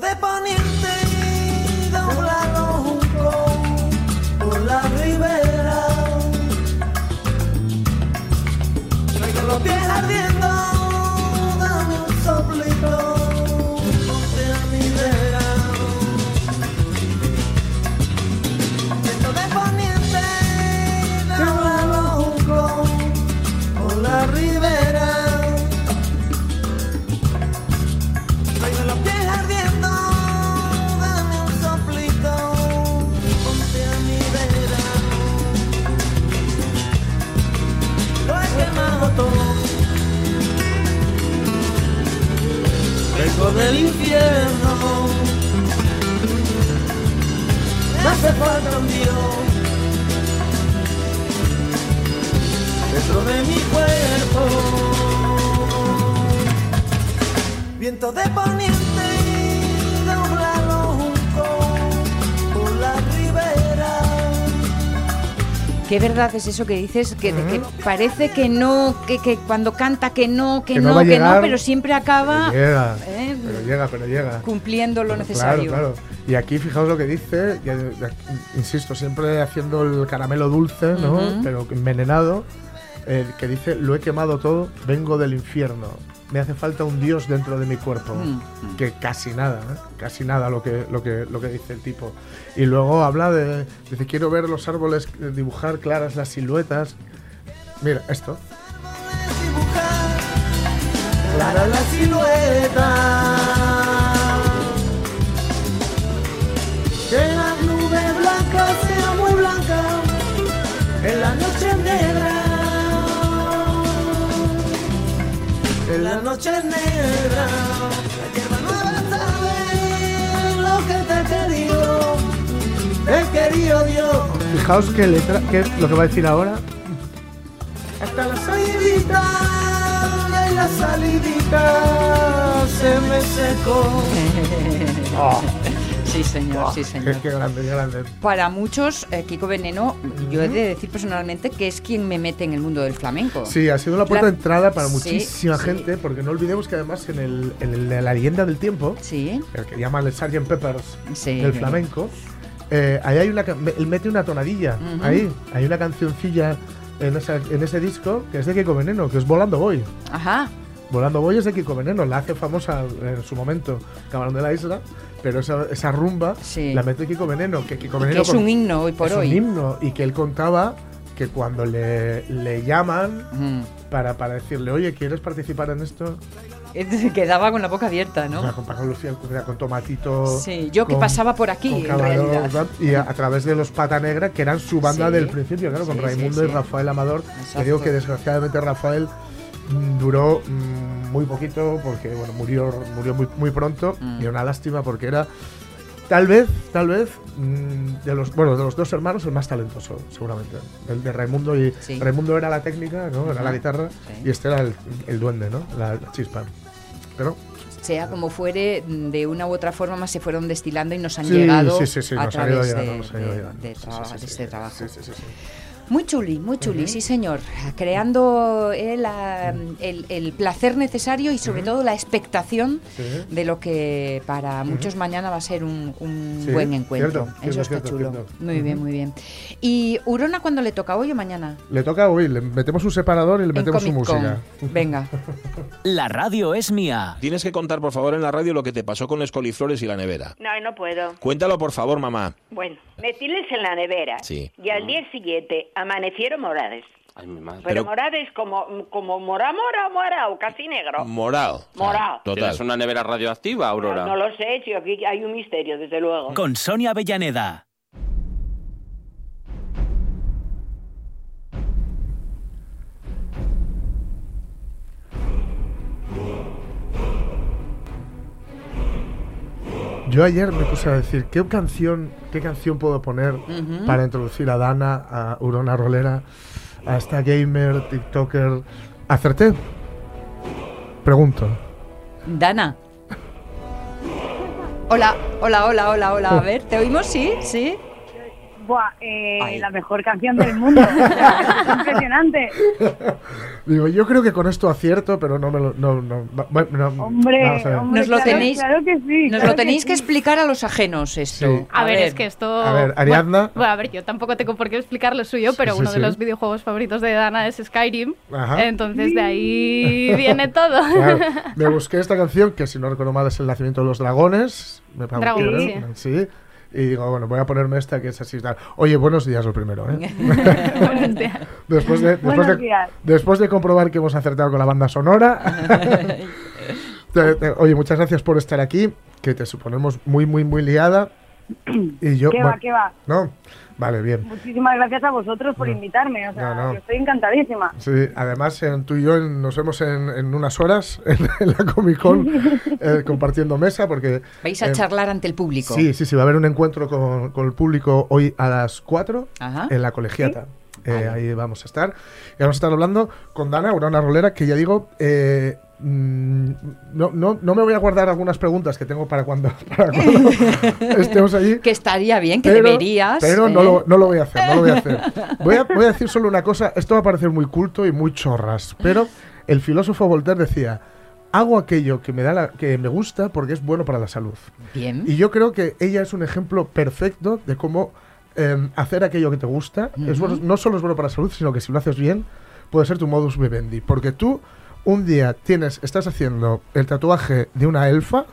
De poniente dobla los juncos por la ribera. Traigo los pies hace falta un Dios dentro de mi cuerpo. Viento de poniente ¿Qué verdad es eso que dices? Que, que parece que no, que, que cuando canta que no, que, Que no, que no, pero siempre acaba Pero llega, eh, pero llega, pero llega. cumpliendo lo Claro, necesario. claro. Y aquí fijaos lo que dice, insisto, siempre haciendo el caramelo dulce, ¿no? Pero envenenado, eh, que dice, lo he quemado todo, vengo del infierno. Me hace falta un dios dentro de mi cuerpo. Mm, Que casi nada, ¿eh? casi nada lo que, lo, que, lo que dice el tipo. Y luego habla de, dice, quiero ver los árboles eh, dibujar claras las siluetas. Mira, esto. Clara la silueta. Noche negra. La hierba nueva sabe lo que te he querido. Te he querido Dios. Fijaos qué letra, qué, lo que va a decir ahora. Hasta la salidita y la salidita se me secó. Sí, señor, sí, señor. Qué, grande, qué grande. Para muchos, eh, Kiko Veneno, yo he de decir personalmente que es quien me mete en el mundo del flamenco. Sí, ha sido una puerta La- de entrada para muchísima sí. gente, porque no olvidemos que además en, el, en la leyenda del tiempo, Sí, el que llaman el Sgt. Peppers del flamenco, eh, ahí hay una, él mete una tonadilla, ahí, hay una cancioncilla en, esa- en ese disco que es de Kiko Veneno, que es Volando Voy. ajá. Volando Voy es de Kiko Veneno, la hace famosa en su momento Camarón de la Isla, pero esa, esa rumba Sí. la mete Kiko Veneno, que Kiko Que Veneno es con- un himno hoy por es hoy. un himno y que él contaba que cuando le, le llaman Mm. para, para decirle, oye, ¿quieres participar en esto? Quedaba con la boca abierta, O sea, ¿no? con Paco Lucía, con, tomatito. Sí, yo que con- pasaba por aquí, con en realidad. Y a, a través de los Pata Negra, que eran su banda Sí. del principio, claro, con Sí, Raimundo sí. y Rafael Amador. Exacto. Que digo que desgraciadamente Rafael duró mm, muy poquito porque bueno murió murió muy, muy pronto Mm. y una lástima porque era tal vez tal vez mm, de los bueno de los dos hermanos el más talentoso seguramente el de Raimundo y Sí. Raimundo era la técnica no era la Ajá. guitarra Sí. y este era el, el duende no la, la chispa pero Sea como fuere, de una u otra forma más se fueron destilando y nos han llegado a través de, este trabajo. Muy chuli, muy chuli, sí señor. Creando eh, la- el, el placer necesario y sobre todo la expectación Sí. de lo que para muchos mañana va a ser un, un Sí, buen encuentro. cierto, Eso cierto, está cierto, chulo. cierto. Muy bien, muy bien. ¿Y Urona cuándo le toca? ¿Hoy o mañana? le toca hoy le metemos un separador y le metemos su música Venga. La radio es mía. Tienes que contar, por favor, en la radio lo que te pasó con las coliflores y la nevera. No, no puedo. Cuéntalo, por favor, mamá. Bueno, metíles en la nevera. Sí. Y al día siguiente amanecieron morades. Ay, mi madre. Pero, Pero- morades como, como mora, mora, mora, o casi negro. Morado. Morado. Total. ¿Tienes una nevera radioactiva, Aurora? No, no lo sé, si aquí hay un misterio, desde luego. Con Sonia Avellaneda. Yo ayer me puse a decir, ¿qué canción, qué canción puedo poner para introducir a Dana, a Urona Rolera, a esta gamer, TikToker? ¿Acerté? Pregunto. Dana. Hola, hola, hola, hola, hola. A ver, ¿te oímos? Sí, sí. Buah, eh, la mejor canción del mundo. Es impresionante. Digo, yo creo que con esto acierto, pero no me lo... No, no, no, Hombre, a ver. hombre, Nos lo claro, tenéis- claro que sí. Nos claro lo tenéis que, sí. explicar a los ajenos esto. Sí. A, ver, es que esto... A ver, Ariadna. Bueno, bueno, a ver, yo tampoco tengo por qué explicar lo suyo, pero uno sí. de los videojuegos favoritos de Dana es Skyrim. Ajá. Entonces de ahí viene todo. Claro, me busqué esta canción, que si no recuerdo mal es El nacimiento de los dragones. Me parece, Dragon, sí. Y digo, bueno, voy a ponerme esta que es así. Tal. Oye, buenos días lo primero, ¿eh? Buenos días. después, de, después, Buenos de, días. después de comprobar que hemos acertado con la banda sonora. oye, muchas gracias por estar aquí, que te suponemos muy, muy, muy liada. Y yo, ¿Qué va, qué va? ¿No? Vale, bien. Muchísimas gracias a vosotros por No. invitarme. O sea, No, no. yo estoy encantadísima. Sí, además en- tú y yo en- nos vemos en, en unas horas en, en la Comic Con eh, compartiendo mesa porque... Vais a eh, charlar ante el público. Sí, sí, sí, va a haber un encuentro con, con el público hoy a las 4 Ajá. en la colegiata. Eh, Ahí vamos a estar. Y vamos a estar hablando con Dana, una rolera que ya digo, eh, no, no, no me voy a guardar algunas preguntas que tengo para cuando, para cuando estemos allí. Que estaría bien, que Pero- deberías. Pero no, ¿eh? lo, no lo voy a hacer, no lo voy a hacer. Voy a, voy a decir solo una cosa, esto va a parecer muy culto y muy chorras, pero el filósofo Voltaire decía, hago aquello que me, da la- que me gusta porque es bueno para la salud. Bien. Y yo creo que ella es un ejemplo perfecto de cómo eh, hacer aquello que te gusta. es bueno- no solo es bueno para la salud, sino que si lo haces bien, puede ser tu modus vivendi. Porque tú un día tienes, estás haciendo el tatuaje de una elfa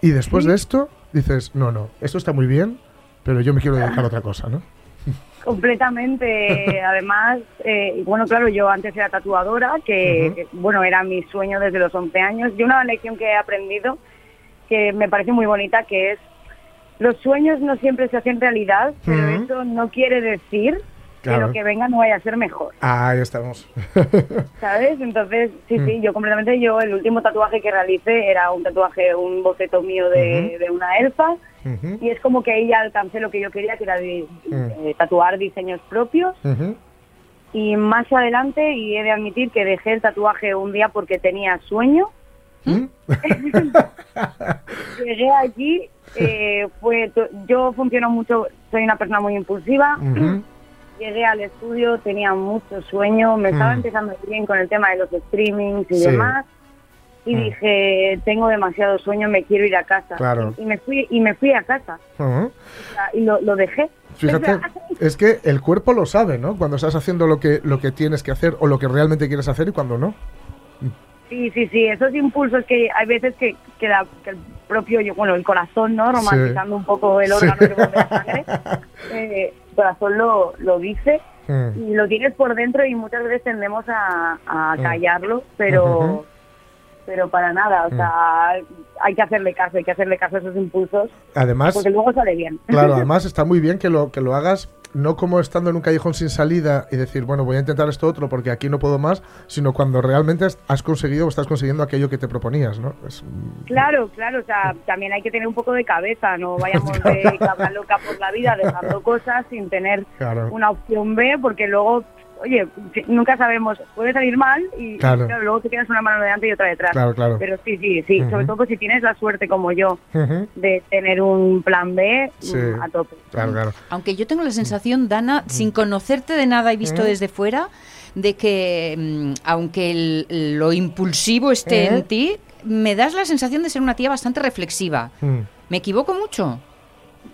y después de esto dices, no, no, esto está muy bien, pero yo me quiero dedicar a otra cosa, ¿no? Completamente. Además, eh, bueno, claro, yo antes era tatuadora, que, bueno, era mi sueño desde los 11 años. Y una lección que he aprendido que me parece muy bonita, que es, los sueños no siempre se hacen realidad, pero eso no quiere decir Claro. lo que venga no vaya a ser mejor. Ahí estamos. ¿Sabes? Entonces, sí, Mm. sí, yo completamente, yo el último tatuaje que realicé era un tatuaje, un boceto mío de, Ujú. de una elfa. Ujú, Y es como que ahí ya alcancé lo que yo quería, que era di- Mm. eh, tatuar diseños propios. Y más adelante, y he de admitir que dejé el tatuaje un día porque tenía sueño. ¿Mm? Llegué allí, eh, fue yo funciono mucho, soy una persona muy impulsiva. Llegué al estudio, tenía mucho sueño, me estaba Mm. empezando bien con el tema de los streamings y Sí. demás. Y Mm. dije, tengo demasiado sueño, me quiero ir a casa. Claro. Y, y me fui y me fui a casa Ujú. O sea, y lo, lo dejé. Fíjate, es que el cuerpo lo sabe, ¿no? Cuando estás haciendo lo que, lo que tienes que hacer o lo que realmente quieres hacer y cuando no. Sí, sí, sí, esos impulsos que hay veces que, que, la- que el propio, yo, bueno, el corazón, ¿no? Romantizando un poco el Sí. órgano que mueve la sangre, eh, corazón lo, lo dice Mm. y lo tienes por dentro y muchas veces tendemos a, a Mm. callarlo, pero pero para nada, o sea, hay que hacerle caso, hay que hacerle caso a esos impulsos, Además, porque luego sale bien. claro, además está muy bien que lo, que lo hagas no como estando en un callejón sin salida y decir, bueno, voy a intentar esto otro porque aquí no puedo más, sino cuando realmente has- conseguido o estás consiguiendo aquello que te proponías, ¿no? Es- Claro, claro, o sea, también hay que tener un poco de cabeza, no vayamos de cabra loca por la vida dejando cosas sin tener Claro. una opción B, porque luego, oye, nunca sabemos, puede salir mal y, y, Claro. claro, luego te quedas una mano delante y otra detrás. Claro, claro. Pero sí, sí, sí, sobre todo pues, si tienes la suerte como yo de tener un plan B Sí. mm, a tope. Claro, claro. Aunque yo tengo la sensación, Dana, sin conocerte de nada y visto Mm. desde fuera, de que mm, aunque el- lo impulsivo esté ¿Eh? en ti, me das la sensación de ser una tía bastante reflexiva. Mm. ¿Me equivoco mucho?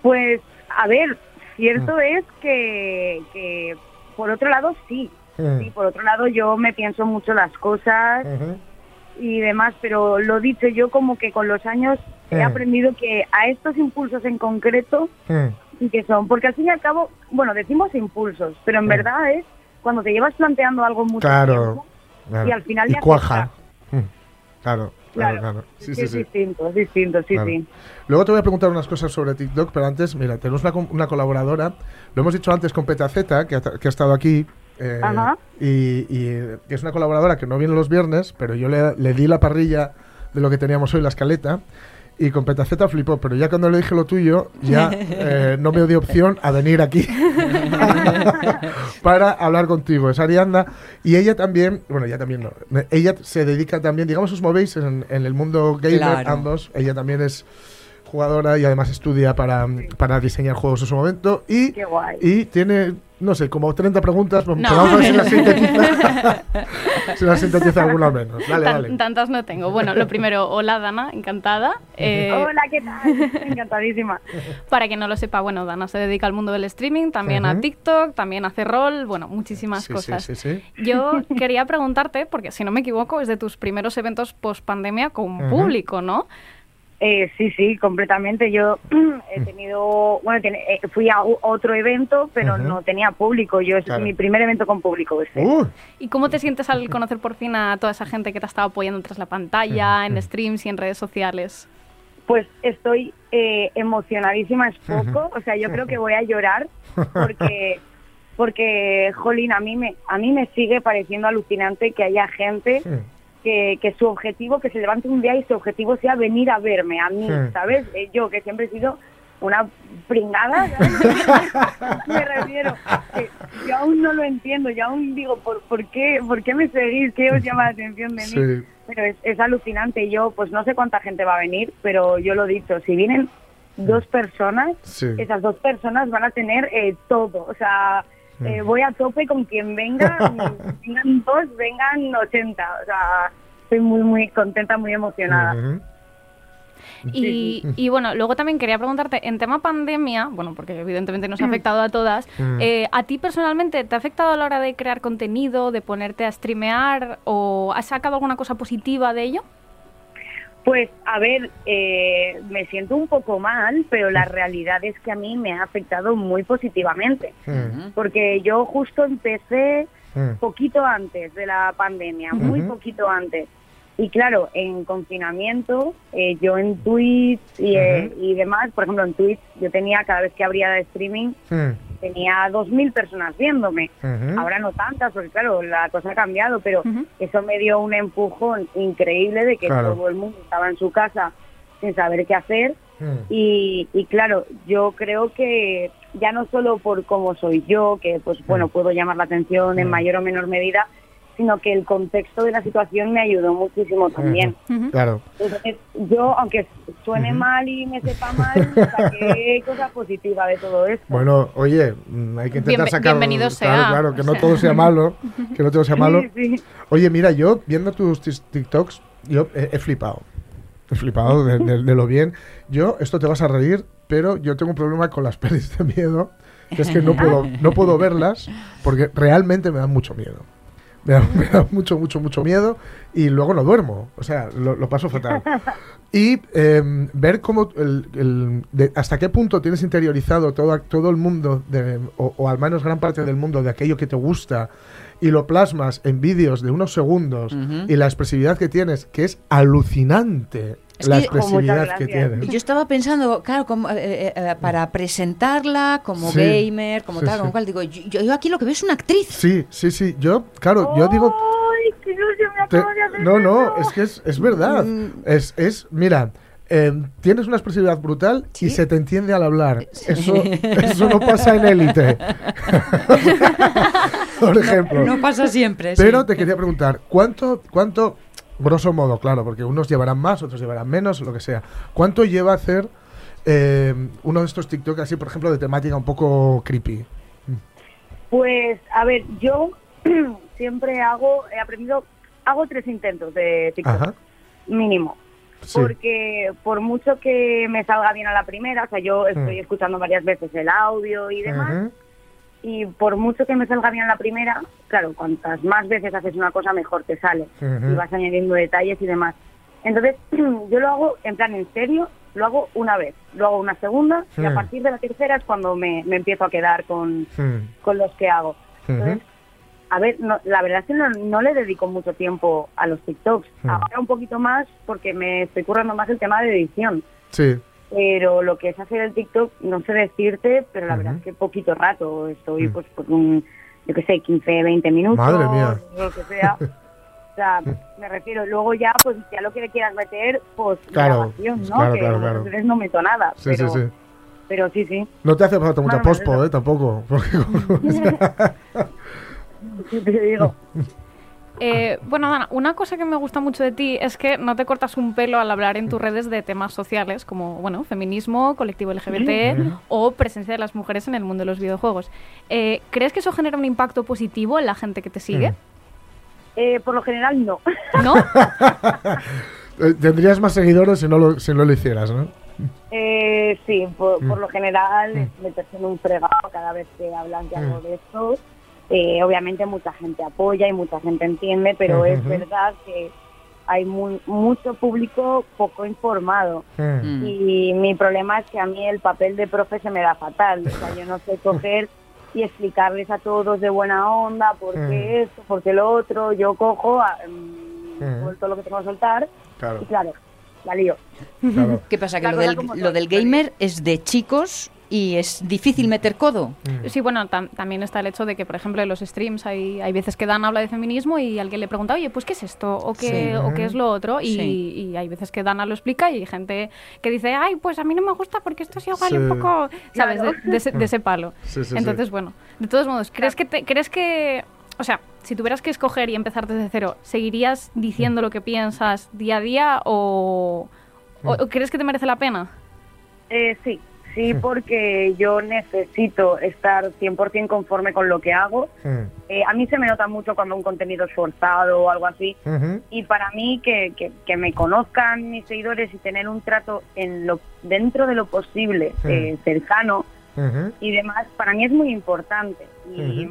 Pues, a ver, cierto Mm. es que, que, por otro lado, sí. Mm. Sí, por otro lado, yo me pienso mucho las cosas y demás, pero lo dicho, yo como que con los años he Mm. aprendido que a estos impulsos en concreto sí que son, porque al fin y al cabo, bueno, decimos impulsos, pero en verdad es cuando te llevas planteando algo mucho Claro. tiempo claro. y al final y ya cuaja. Mm. Claro, claro, Claro. claro. Sí, sí, es sí. distinto, es distinto, sí, Claro. sí. Luego te voy a preguntar unas cosas sobre TikTok, pero antes, mira, tenemos una, una colaboradora, lo hemos dicho antes con Petaceta, que ha, que ha estado aquí, eh, Ajá. y, y, es una colaboradora que no viene los viernes, pero yo le, le di la parrilla de lo que teníamos hoy, la escaleta, y con Petaceta flipó, pero ya cuando le dije lo tuyo, ya eh, no me dio opción a venir aquí para hablar contigo. Es Arianda y ella también, bueno, ella también no, ella se dedica también, digamos, os movéis en, en el mundo gamer Claro. ambos. Ella también es jugadora y además estudia para, para diseñar juegos en su momento y, Qué guay. y tiene, no sé, como 30 preguntas, pues No. vamos a ver si las sintetiza, si las sintetiza alguna menos. Dale, Tan- dale. Tantas no tengo. Bueno, lo primero, hola Dana, encantada. Eh, Hola, ¿qué tal? Encantadísima. Para quien no lo sepa, bueno, Dana se dedica al mundo del streaming, también a. TikTok, también hace rol, bueno, muchísimas Sí, cosas. sí, sí. Yo quería preguntarte, porque si no me equivoco, es de tus primeros eventos post pandemia con Ujú. público, ¿no? Eh, sí, sí, completamente. Yo he tenido, bueno, ten- eh, fui a u- otro evento, pero no tenía público. Yo es Claro. mi primer evento con público. Este. Uh, ¿Y cómo te sientes al conocer por fin a toda esa gente que te ha estado apoyando tras la pantalla, en streams y en redes sociales? Pues estoy eh, emocionadísima, es poco. O sea, yo creo que voy a llorar porque, porque, jolín, a mí me, a mí me sigue pareciendo alucinante que haya gente que, que su objetivo, que se levante un día y su objetivo sea venir a verme, a mí, Sí. ¿sabes? Eh, yo, que siempre he sido una pringada, ¿sabes? me refiero, que yo aún no lo entiendo, yo aún digo, ¿por, por, qué, ¿por qué me seguís? ¿Qué os llama la atención de mí? Sí. Pero es, es alucinante. Yo, pues no sé cuánta gente va a venir, pero yo lo he dicho, si vienen dos personas, Sí. esas dos personas van a tener eh, todo. O sea, eh, voy a tope con quien venga, vengan dos, vengan 80. O sea, estoy muy, muy contenta, muy emocionada. Y, y bueno, luego también quería preguntarte, en tema pandemia, bueno, porque evidentemente nos ha afectado a todas, Mm. eh, ¿a ti personalmente te ha afectado a la hora de crear contenido, de ponerte a streamear o has sacado alguna cosa positiva de ello? Pues, a ver, eh, me siento un poco mal, pero la realidad es que a mí me ha afectado muy positivamente. Porque yo justo empecé poquito antes de la pandemia, muy poquito antes. Y claro, en confinamiento, eh, yo en Twitch y, eh, y demás, por ejemplo en Twitch, yo tenía cada vez que abría de streaming. Tenía 2.000 personas viéndome. Ahora no tantas, porque claro, la cosa ha cambiado, pero eso me dio un empujón increíble de que Claro. todo el mundo estaba en su casa sin saber qué hacer. Mm. Y, y claro, yo creo que ya no solo por cómo soy yo, que pues bueno, puedo llamar la atención en Mm. mayor o menor medida, sino que el contexto de la situación me ayudó muchísimo también. Claro. Entonces, yo, aunque suene mal y me sepa mal, saqué cosa positiva de todo esto. Bueno, oye, mm, hay que intentar Bienve- sacar. bienvenido sea, Claro, claro, que no sea. todo sea malo. Que no todo sea malo. Sí, sí. Oye, mira, yo viendo tus TikToks, yo he, he flipado. He flipado de, de- de lo bien. Yo, esto te vas a reír, pero yo tengo un problema con las pelis de miedo, que es que no puedo, no puedo verlas porque realmente me dan mucho miedo. Me da, me da mucho, mucho, mucho miedo y luego no duermo. O sea, lo, lo paso fatal. Y em, ver cómo, el, el- de- hasta qué punto tienes interiorizado todo, todo el mundo, de- o, o al menos gran parte del mundo, de aquello que te gusta, y lo plasmas en vídeos de unos segundos, Ujú. y la expresividad que tienes, que es alucinante Es la que- expresividad que tienes. Yo estaba pensando, claro, como, eh, eh, eh, para presentarla como Sí. gamer, como Sí, tal, sí. como cual, digo, yo, yo aquí lo que veo es una actriz. Sí, sí, sí. Yo, claro, yo digo... ¡Ay, qué ilusión me te- acabo de hacer no, no, es que es, es verdad. Mm. Es, es, mira, eh, tienes una expresividad brutal Sí. y se te entiende al hablar. Eso, eso no pasa en élite. Por ejemplo. No pasa siempre. sí. Pero te quería preguntar, ¿cuánto, cuánto, grosso modo, claro, porque unos llevarán más, otros llevarán menos, lo que sea, ¿cuánto lleva a hacer eh, uno de estos TikTok así, por ejemplo, de temática un poco creepy? Pues, a ver, yo siempre hago, he aprendido, hago tres intentos de TikTok, Ajá. mínimo. Sí. Porque por mucho que me salga bien a la primera, o sea, yo estoy Mm. escuchando varias veces el audio y demás, y por mucho que me salga bien la primera, claro, cuantas más veces haces una cosa, mejor te sale. Y vas añadiendo detalles y demás. Entonces, yo lo hago en plan en serio, lo hago una vez, lo hago una segunda, y a Hmm. partir de la tercera es cuando me, me empiezo a quedar con, Hmm. con los que hago. Entonces, a ver, no, la verdad es que no, no le dedico mucho tiempo a los TikToks. Hmm. Ahora un poquito más porque me estoy currando más el tema de edición. Sí. Pero lo que es hacer el TikTok, no sé decirte, pero la verdad Ujú. es que poquito rato. Estoy Mm. pues por un, yo qué sé, 15, 20 minutos. Madre mía. Lo que sea. O sea, me refiero, luego ya, pues ya lo que le quieras meter, pues Claro, grabación, ¿no? claro, que claro, claro. no meto nada, Sí, pero, sí, sí. pero sí, sí. No te hace falta mucha Bueno, pospo. ¿eh? Tampoco. porque- te digo. Eh, bueno, Dana, una cosa que me gusta mucho de ti es que no te cortas un pelo al hablar en tus redes de temas sociales como, bueno, feminismo, colectivo LGBT o presencia de las mujeres en el mundo de los videojuegos. Eh, ¿Crees que eso genera un impacto positivo en la gente que te sigue? Mm. Eh, por lo general, no. ¿No? Eh, Tendrías más seguidores si no lo, si no lo hicieras, ¿no? Eh, sí, por, por Mm. lo general Mm. meterse en un fregado cada vez que hablan de algo de esto. Eh, obviamente mucha gente apoya y mucha gente entiende, pero es verdad que hay mu- mucho público poco informado. Mm. Y mi problema es que a mí el papel de profe se me da fatal. O sea, yo no sé coger y explicarles a todos de buena onda por qué esto, por qué lo otro. Yo cojo, a- mm, Mm. suelto lo que tengo que soltar Claro. y claro, la lío. Claro. ¿Qué pasa? Que lo del gamer es de chicos y es difícil meter codo. Mm. Sí, bueno, tam- también está el hecho de que, por ejemplo, en los streams hay, hay veces que Dan habla de feminismo y alguien le pregunta, oye, pues ¿qué es esto? ¿O qué, Sí. o qué es lo otro? Y, Sí. y hay veces que Dana lo explica y hay gente que dice, ay, pues a mí no me gusta porque esto es igual Sí. un poco, ¿sabes? Claro. De, de ese, de ese palo. Sí, sí, sí. Entonces, bueno, de todos modos, ¿crees que, te- ¿crees que, o sea, si tuvieras que escoger y empezar desde cero, ¿seguirías diciendo lo que piensas día a día o, o- o crees que te merece la pena? Eh, sí, sí, porque yo necesito estar 100% conforme con lo que hago. Mm. Eh, a mí se me nota mucho cuando un contenido es forzado o algo así. Y para mí que, que, que me conozcan mis seguidores y tener un trato en lo dentro de lo posible, Sí. eh, cercano y demás, para mí es muy importante. Y,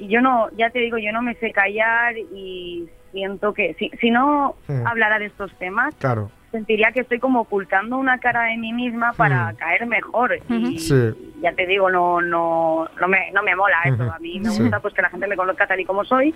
yo no, ya te digo, yo no me sé callar y siento que si, si no hablara de estos temas, Claro. Sentiría que estoy como ocultando una cara de mí misma para Mm. caer mejor. Y Sí. ya te digo, no, no, no me, no me mola eso. A mí me Sí. gusta pues que la gente me conozca tal y como soy.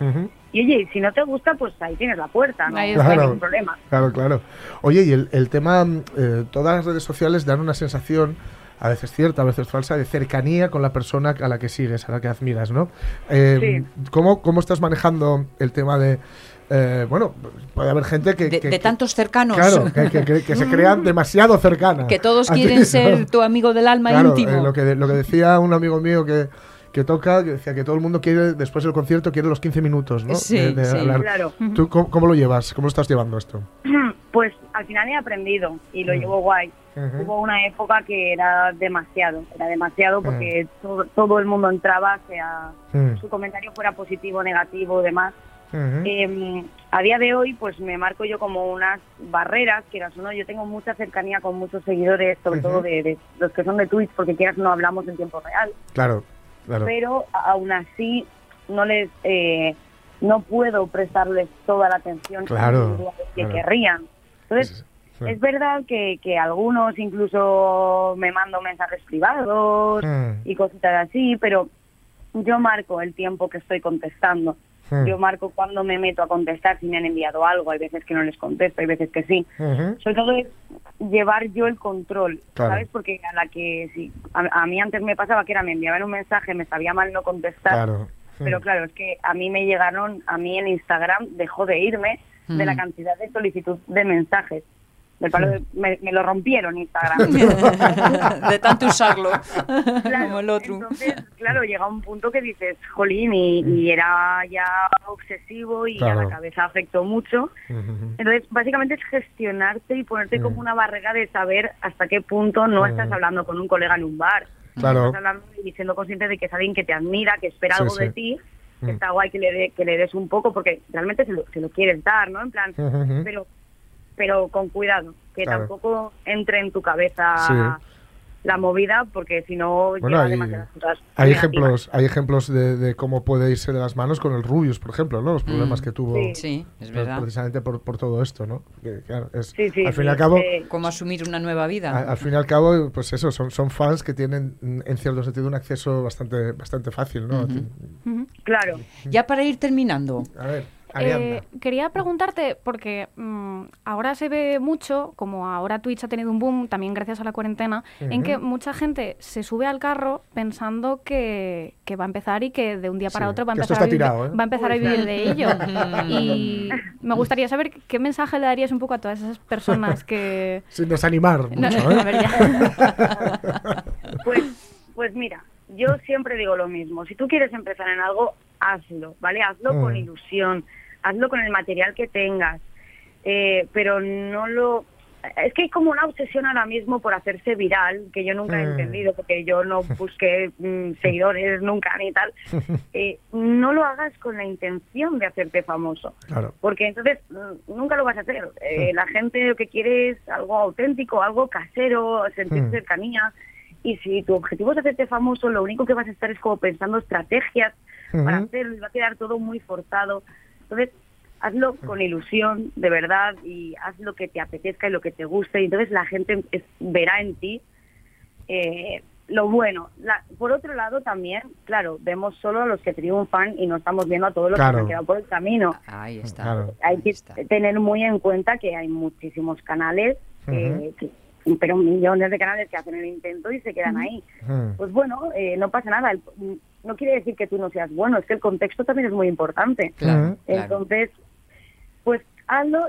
Y oye, y si no te gusta, pues ahí tienes la puerta, no, Ahí no hay ningún problema. Claro, claro. Oye, y el, el tema, eh, todas las redes sociales dan una sensación, a veces cierta, a veces falsa, de cercanía con la persona a la que sigues, a la que admiras, ¿no? Eh, ¿cómo, ¿Cómo estás manejando el tema de... eh, bueno, puede haber gente que... De, que- de tantos cercanos. Claro, que, que- que- que se crean demasiado cercanas. Que todos ti, quieren ¿no? ser tu amigo del alma Claro, íntimo. eh, lo, que, lo que decía un amigo mío que, que toca, que decía que todo el mundo quiere, después del concierto, quiere los 15 minutos, ¿no? Sí, de, de sí. hablar. Claro. ¿Tú cómo, cómo lo llevas? ¿Cómo lo estás llevando esto? Pues al final he aprendido y lo Mm. llevo guay. Hubo una época que era demasiado, era demasiado porque todo, todo el mundo entraba, sea Mm. su comentario fuera positivo, negativo, demás. Eh, a día de hoy, pues me marco yo como unas barreras, quieras o no. Yo tengo mucha cercanía con muchos seguidores, sobre todo de, de los que son de Twitch, porque quieras no hablamos en tiempo real. Claro, claro. Pero aún así, no les, eh, no puedo prestarles toda la atención Claro, que claro. querrían. Entonces, es verdad que, que algunos incluso me mando mensajes privados Mm. y cositas así, pero yo marco el tiempo que estoy contestando. Mm. Yo marco cuando me meto a contestar si me han enviado algo. Hay veces que no les contesto, hay veces que sí. Ujú. Sobre todo es llevar yo el control, Claro. ¿sabes? Porque a la que sí, a, a mí antes me pasaba que era me enviaban un mensaje, me sabía mal no contestar. Claro. Pero Mm. claro, es que a mí me llegaron, a mí en Instagram dejó de irme de la Mm. cantidad de solicitud de mensajes. Del palo de- me, me lo rompieron Instagram. de tanto usarlo Claro, como el otro. Entonces, claro, llega un punto que dices, jolín, y, y era ya obsesivo y a Claro. la cabeza afectó mucho. Ujú. Entonces, básicamente es gestionarte y ponerte Mm. como una barrera de saber hasta qué punto no Mm. estás hablando con un colega en un bar. Claro. Estás hablando y siendo consciente de que es alguien que te admira, que espera Sí, algo de sí. ti. Mm. que Está guay que le, dé- que le des un poco porque realmente se lo, se lo quieres dar, ¿no? En plan, Ujú, ujú. pero pero con cuidado, que Claro. tampoco entre en tu cabeza Sí. la movida porque si no Bueno, hay, demasiadas cosas hay ejemplos, hay ejemplos de, de cómo puede irse de las manos con el Rubius, por ejemplo, ¿no? Los problemas Mm. que tuvo Sí. Sí, es pre- verdad. precisamente por, por todo esto, ¿no? Que, claro, es, Sí, sí, al fin y al cabo, Cómo asumir una nueva a- vida. al fin y al cabo, pues eso, son, son fans que tienen en cierto sentido un acceso bastante, bastante fácil, ¿no? Claro. Ya para ir terminando, A ver. Eh, quería preguntarte, porque mm, ahora se ve mucho, como ahora Twitch ha tenido un boom, también gracias a la cuarentena, en que mucha gente se sube al carro pensando que, que va a empezar y que de un día para Sí, otro va a empezar, a, vivir, tirado, ¿eh? va a, empezar a vivir de ello. y me gustaría saber qué mensaje le darías un poco a todas esas personas que... Sin desanimar No, mucho, a ¿eh? ver, ya. Pues, pues mira, yo siempre digo lo mismo. Si tú quieres empezar en algo, hazlo, ¿vale? Hazlo Mm. con ilusión, hazlo con el material que tengas, eh, pero no lo... Es que hay como una obsesión ahora mismo por hacerse viral, que yo nunca he Mm. entendido, porque yo no busqué mm, seguidores nunca ni tal. Eh, no lo hagas con la intención de hacerte famoso Claro. porque entonces mm, nunca lo vas a hacer. Eh, la gente lo que quiere es algo auténtico, algo casero, sentir Hmm. cercanía. Y si tu objetivo es hacerte famoso, lo único que vas a estar es como pensando estrategias para hacerlo y va a quedar todo muy forzado. Entonces, hazlo con ilusión, de verdad, y haz lo que te apetezca y lo que te guste. Y entonces la gente es- verá en ti eh, lo bueno. La- por otro lado, también, claro, vemos solo a los que triunfan y no estamos viendo a todos los que Claro. se han quedado por el camino. Ahí está. Claro. Hay que tener muy en cuenta que hay muchísimos canales, que- que- pero millones de canales que hacen el intento y se quedan ahí. Pues bueno, eh, no pasa nada. El- no quiere decir que tú no seas bueno, es que el contexto también es muy importante. Claro, claro. Entonces, pues hazlo.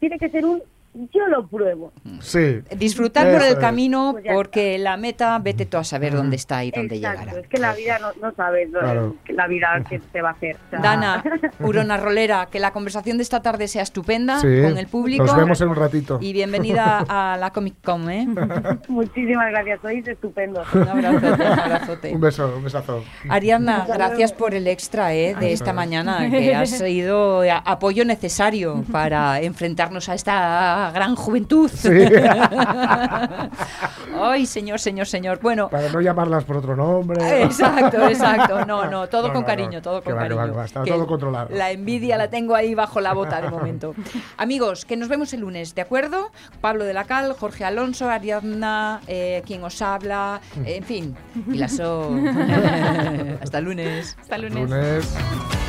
Tiene que ser un yo lo pruebo. Sí. Disfrutar por el es. camino Pues porque la meta, vete tú a saber dónde está y dónde Exacto, llegará. es que la vida no, no sabes Claro. que la vida que te va a hacer. O sea, Dana, Urona Rolera, que la conversación de esta tarde sea estupenda Sí. con el público. Nos vemos en un ratito. Y bienvenida a la Comic Con, ¿eh? Muchísimas gracias, sois estupendos. Un abrazote, un abrazote. Un beso, un besazo. Ariadna, gracias por el extra ¿eh? de esta mañana, que ha sido apoyo necesario para enfrentarnos a esta gran juventud. Sí. Ay, señor, señor, señor. Bueno, Para no llamarlas por otro nombre. Exacto, exacto. No, no, todo No, con no, cariño, no. todo con va, cariño. va, que va, está Que todo controlado. La envidia la tengo ahí bajo la bota de momento. Amigos, que nos vemos el lunes, ¿de acuerdo? Pablo de la Cal, Jorge Alonso, Ariadna, eh, quien os habla, eh, en fin, y la so. Hasta el lunes. Hasta el lunes. Lunes.